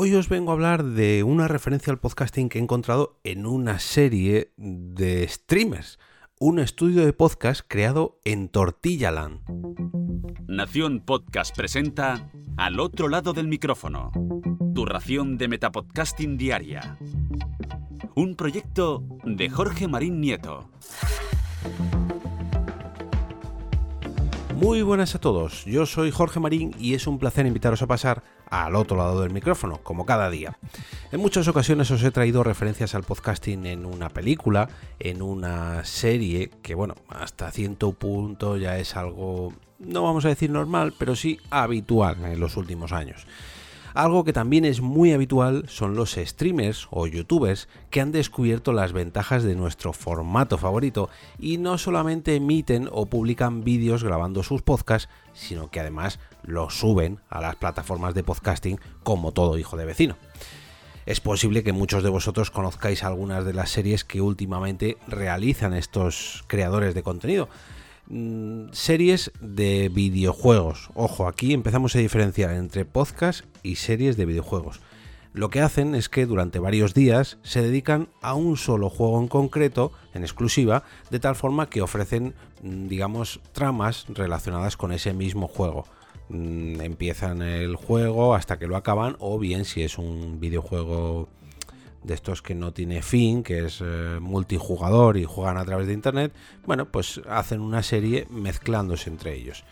Hoy os vengo a hablar de una referencia al podcasting que he encontrado en una serie de streamers, un estudio de podcast creado en Tortillaland. Nación Podcast presenta Al otro lado del micrófono, tu ración de metapodcasting diaria. Un proyecto de Jorge Marín Nieto. Muy buenas a todos, yo soy Jorge Marín y es un placer invitaros a pasar al otro lado del micrófono, como cada día. En muchas ocasiones os he traído referencias al podcasting en una película, en una serie, que bueno, hasta cierto punto ya es algo, no vamos a decir normal, pero sí habitual en los últimos años. Algo que también es muy habitual son los streamers o youtubers que han descubierto las ventajas de nuestro formato favorito y no solamente emiten o publican vídeos grabando sus podcasts, sino que además los suben a las plataformas de podcasting como todo hijo de vecino. Es posible que muchos de vosotros conozcáis algunas de las series que últimamente realizan estos creadores de contenido, Mm, series de videojuegos. Ojo, aquí empezamos a diferenciar entre podcast y series de videojuegos. Lo que hacen es que durante varios días se dedican a un solo juego en concreto, en exclusiva, de tal forma que ofrecen, mm, digamos, tramas relacionadas con ese mismo juego. Mm, empiezan el juego hasta que lo acaban, o bien si es un videojuego de estos que no tiene fin, que es eh, multijugador y juegan a través de internet, bueno, pues hacen una serie mezclándose entre ellos.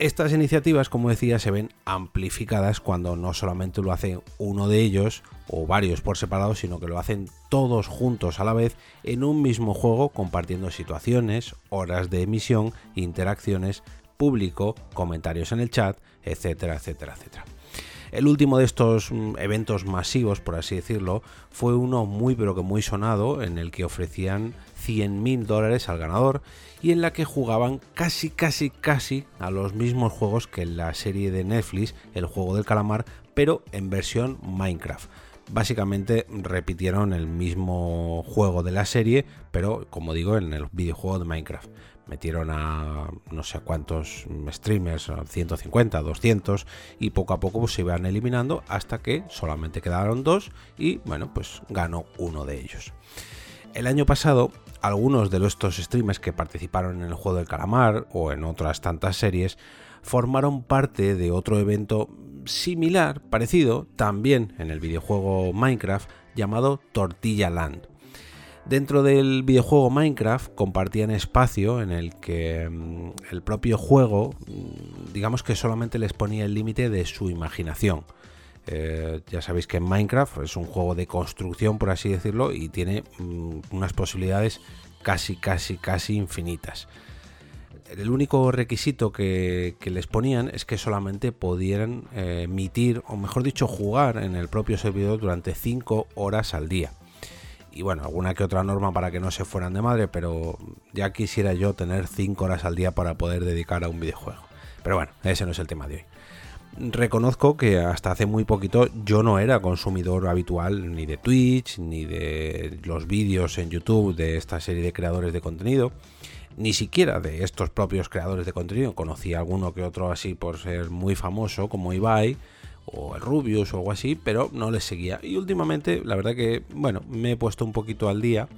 Estas iniciativas, como decía, se ven amplificadas cuando no solamente lo hace uno de ellos o varios por separado, sino que lo hacen todos juntos a la vez en un mismo juego, compartiendo situaciones, horas de emisión, interacciones, público, comentarios en el chat, etcétera, etcétera, etcétera. El último de estos mm, eventos masivos, por así decirlo, fue uno muy pero que muy sonado en el que ofrecían 100.000 dólares al ganador y en la que jugaban casi casi casi a los mismos juegos que en la serie de Netflix, el juego del calamar, pero en versión Minecraft básicamente repitieron el mismo juego de la serie, pero como digo, en el videojuego de Minecraft metieron a no sé cuántos streamers, 150, 200, y poco a poco pues, se iban eliminando hasta que solamente quedaron dos y bueno, pues ganó uno de ellos. El año pasado, algunos de estos streamers que participaron en el juego del calamar o en otras tantas series formaron parte de otro evento similar, parecido, también en el videojuego Minecraft llamado Tortilla Land. Dentro del videojuego Minecraft compartían espacio en el que mm, el propio juego, mm, digamos que solamente les ponía el límite de su imaginación. Eh, ya sabéis que Minecraft es un juego de construcción, por así decirlo, y tiene mm, unas posibilidades casi, casi, casi infinitas. El único requisito que, les ponían es que solamente pudieran eh, emitir, o mejor dicho, jugar en el propio servidor durante 5 horas al día y bueno, alguna que otra norma para que no se fueran de madre, pero ya quisiera yo tener 5 horas al día para poder dedicar a un videojuego. Pero bueno, ese no es el tema de hoy. Reconozco que hasta hace muy poquito yo no era consumidor habitual ni de Twitch, ni de los vídeos en YouTube de esta serie de creadores de contenido, ni siquiera de estos propios creadores de contenido. Conocí alguno que otro así por ser muy famoso, como Ibai, o el Rubius o algo así, pero no les seguía. Y últimamente, la verdad que, bueno, me he puesto un poquito al día.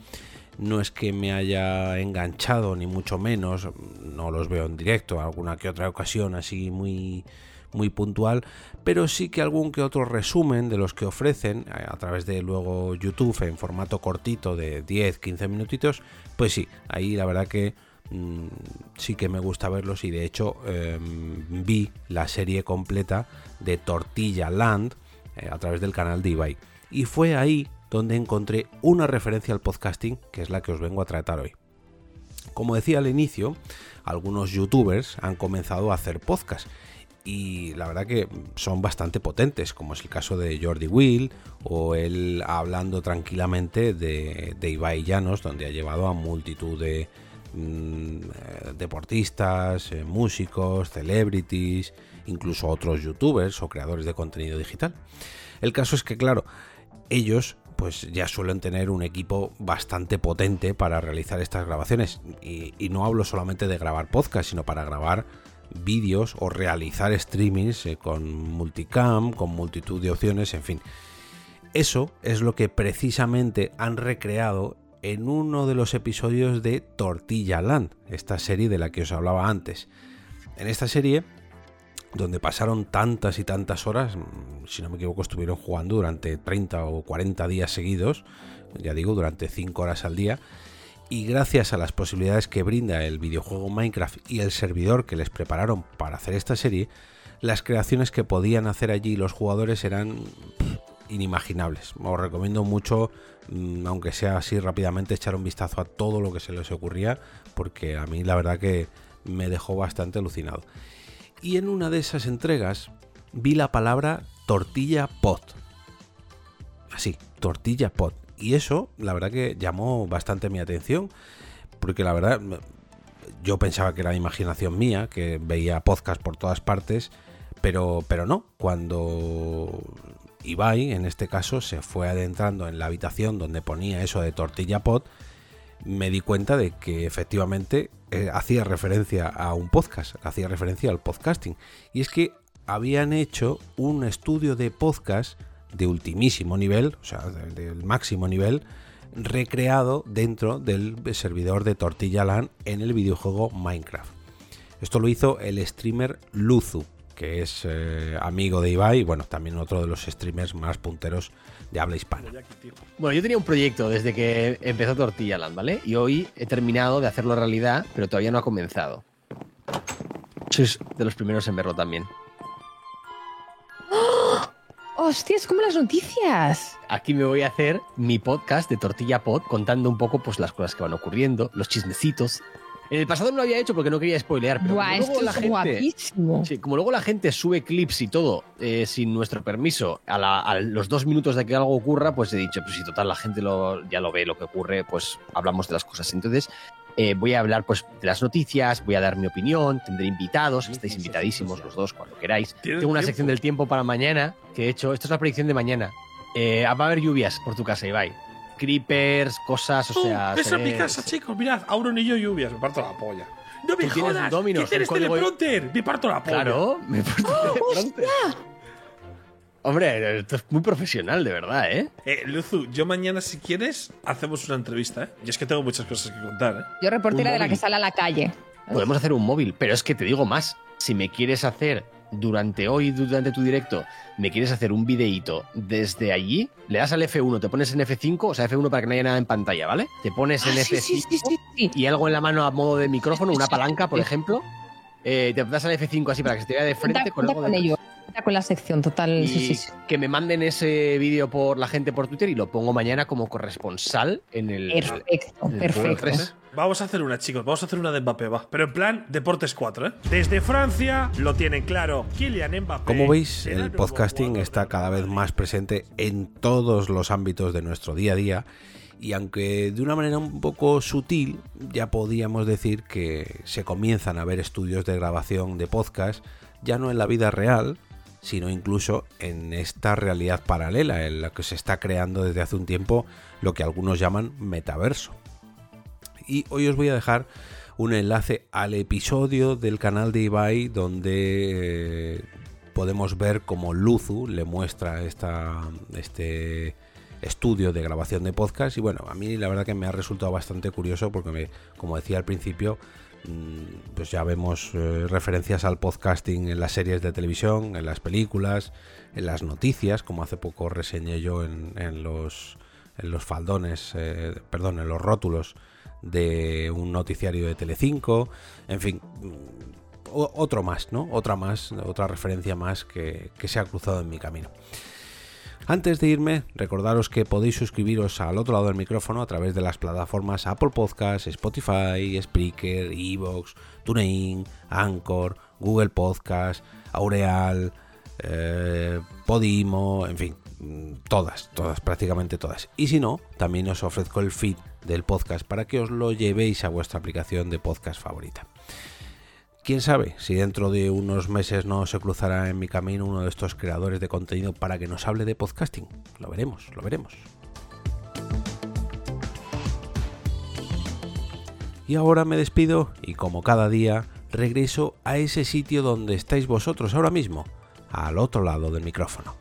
No es que me haya enganchado, ni mucho menos. No los veo en directo, alguna que otra ocasión así muy muy puntual, pero sí que algún que otro resumen de los que ofrecen eh, a través de luego YouTube en formato cortito de 10-15 minutitos, pues sí, ahí la verdad que Mm, sí que me gusta verlos y de hecho em, vi la serie completa de Tortilla Land eh, a través del canal de Ibai. Y fue ahí donde encontré una referencia al podcasting que es la que os vengo a tratar hoy. Como decía al inicio, algunos youtubers han comenzado a hacer podcast y la verdad que son bastante potentes, como es el caso de Jordi Will o él hablando tranquilamente de, de Ibai Llanos, donde ha llevado a multitud de, Mm, deportistas, eh, músicos, celebrities, incluso otros youtubers o creadores de contenido digital. El caso es que, claro, ellos pues ya suelen tener un equipo bastante potente para realizar estas grabaciones. Y, no hablo solamente de grabar podcast, sino para grabar vídeos o realizar streamings eh, con multicam, con multitud de opciones, en fin. Eso es lo que precisamente han recreado en uno de los episodios de Tortilla Land, esta serie de la que os hablaba antes. En esta serie, donde pasaron tantas y tantas horas, mm, si no me equivoco, estuvieron jugando durante 30 o 40 días seguidos, ya digo, durante 5 horas al día, y gracias a las posibilidades que brinda el videojuego Minecraft y el servidor que les prepararon para hacer esta serie, las creaciones que podían hacer allí los jugadores eran inimaginables. Os recomiendo mucho, mm, aunque sea así rápidamente, echar un vistazo a todo lo que se les ocurría, porque a mí la verdad que me dejó bastante alucinado. Y en una de esas entregas vi la palabra tortilla pot. Así, tortilla pot. Y eso, la verdad que llamó bastante mi atención, porque la verdad yo pensaba que era imaginación mía, que veía podcast por todas partes, pero, pero no. Cuando Ibai, en este caso, se fue adentrando en la habitación donde ponía eso de tortilla pot, me di cuenta de que efectivamente eh, hacía referencia a un podcast, hacía referencia al podcasting. Y es que habían hecho un estudio de podcast de ultimísimo nivel, o sea, del máximo nivel, recreado dentro del servidor de Tortilla LAN en el videojuego Minecraft. Esto lo hizo el streamer Luzu, que es eh, amigo de Ibai y bueno, también otro de los streamers más punteros de habla hispana. Bueno, yo tenía un proyecto desde que empezó Tortilla Land, ¿vale? Y hoy he terminado de hacerlo realidad, pero todavía no ha comenzado. Sois de los primeros en verlo también. ¡Hostia, es como las noticias! Aquí me voy a hacer mi podcast de Tortilla Pod contando un poco pues las cosas que van ocurriendo, los chismecitos, en el pasado no lo había hecho porque no quería spoilear, pero Buah, como, luego esto la es gente, guapísimo. sí, como luego la gente sube clips y todo eh, sin nuestro permiso a, la- a los dos minutos de que algo ocurra, pues he dicho, pues si total la gente lo, ya lo ve lo que ocurre, pues hablamos de las cosas. Entonces eh, voy a hablar pues de las noticias, voy a dar mi opinión, tendré invitados, estáis invitadísimos los dos cuando queráis. ¿Tienes Tengo una tiempo? sección del tiempo para mañana que he hecho, esto es la predicción de mañana. Eh, va a haber lluvias por tu casa, Ibai. Creepers, cosas, o ¡Oh! sea... esa es mi se- casa, chicos. Mirad, Auron y yo lluvias. Me parto la polla. ¡No me jodas! Domino's, ¿Qué teleprompter? Me parto la polla. Claro, me puesto teleprompter. Hombre, esto es muy profesional, de verdad, ¿eh? Eh, Luzu, yo mañana, si quieres, hacemos una entrevista, ¿eh? Y es que tengo muchas cosas que contar, ¿eh? Yo reportera de la que sale a la calle. Podemos hacer un móvil, pero es que te digo más. Si me quieres hacer durante hoy, durante tu directo, me quieres hacer un videíto desde allí, le das al F1, te pones en F5, o sea, F1 para que no haya nada en pantalla, ¿vale? Te pones en Ah, sí, F5 sí, sí, sí, sí. y algo en la mano a modo de micrófono, una palanca, por ejemplo. Eh, te das al F5 así para que se te vea de frente con algo de ello. Cuenta con la sección total. y Sí, sí, sí. que me manden ese vídeo por la gente por Twitter y lo pongo mañana como corresponsal en el, Perfecto, el perfecto. Vamos a hacer una, chicos. Vamos a hacer una de Mbappé, va. Pero en plan Deportes 4, ¿eh? Desde Francia lo tienen claro. Kylian Mbappé. Como veis, el podcasting está cada vez más presente en todos los ámbitos de nuestro día a día y aunque de una manera un poco sutil, ya podíamos decir que se comienzan a ver estudios de grabación de podcast, ya no en la vida real, sino incluso en esta realidad paralela en la que se está creando desde hace un tiempo lo que algunos llaman metaverso. Y hoy os voy a dejar un enlace al episodio del canal de Ibai donde eh, podemos ver cómo Luzu le muestra esta, este estudio de grabación de podcast y bueno, a mí la verdad que me ha resultado bastante curioso porque me, como decía al principio, pues ya vemos eh, referencias al podcasting en las series de televisión, en las películas, en las noticias, como hace poco reseñé yo en, los faldones, eh, perdón, en los rótulos de un noticiario de Telecinco, en fin, mm, otro más, ¿no? Otra más, otra referencia más que se ha cruzado en mi camino. Antes de irme, recordaros que podéis suscribiros al otro lado del micrófono a través de las plataformas Apple Podcasts, Spotify, Spreaker, Evox, TuneIn, Anchor, Google Podcast, Aureal, eh, Podimo, en fin, todas, todas, prácticamente todas. Y si no, también os ofrezco el feed del podcast para que os lo llevéis a vuestra aplicación de podcast favorita. Quién sabe si dentro de unos meses no se cruzará en mi camino uno de estos creadores de contenido para que nos hable de podcasting. Lo veremos, lo veremos. Y ahora me despido y como cada día regreso a ese sitio donde estáis vosotros ahora mismo, al otro lado del micrófono.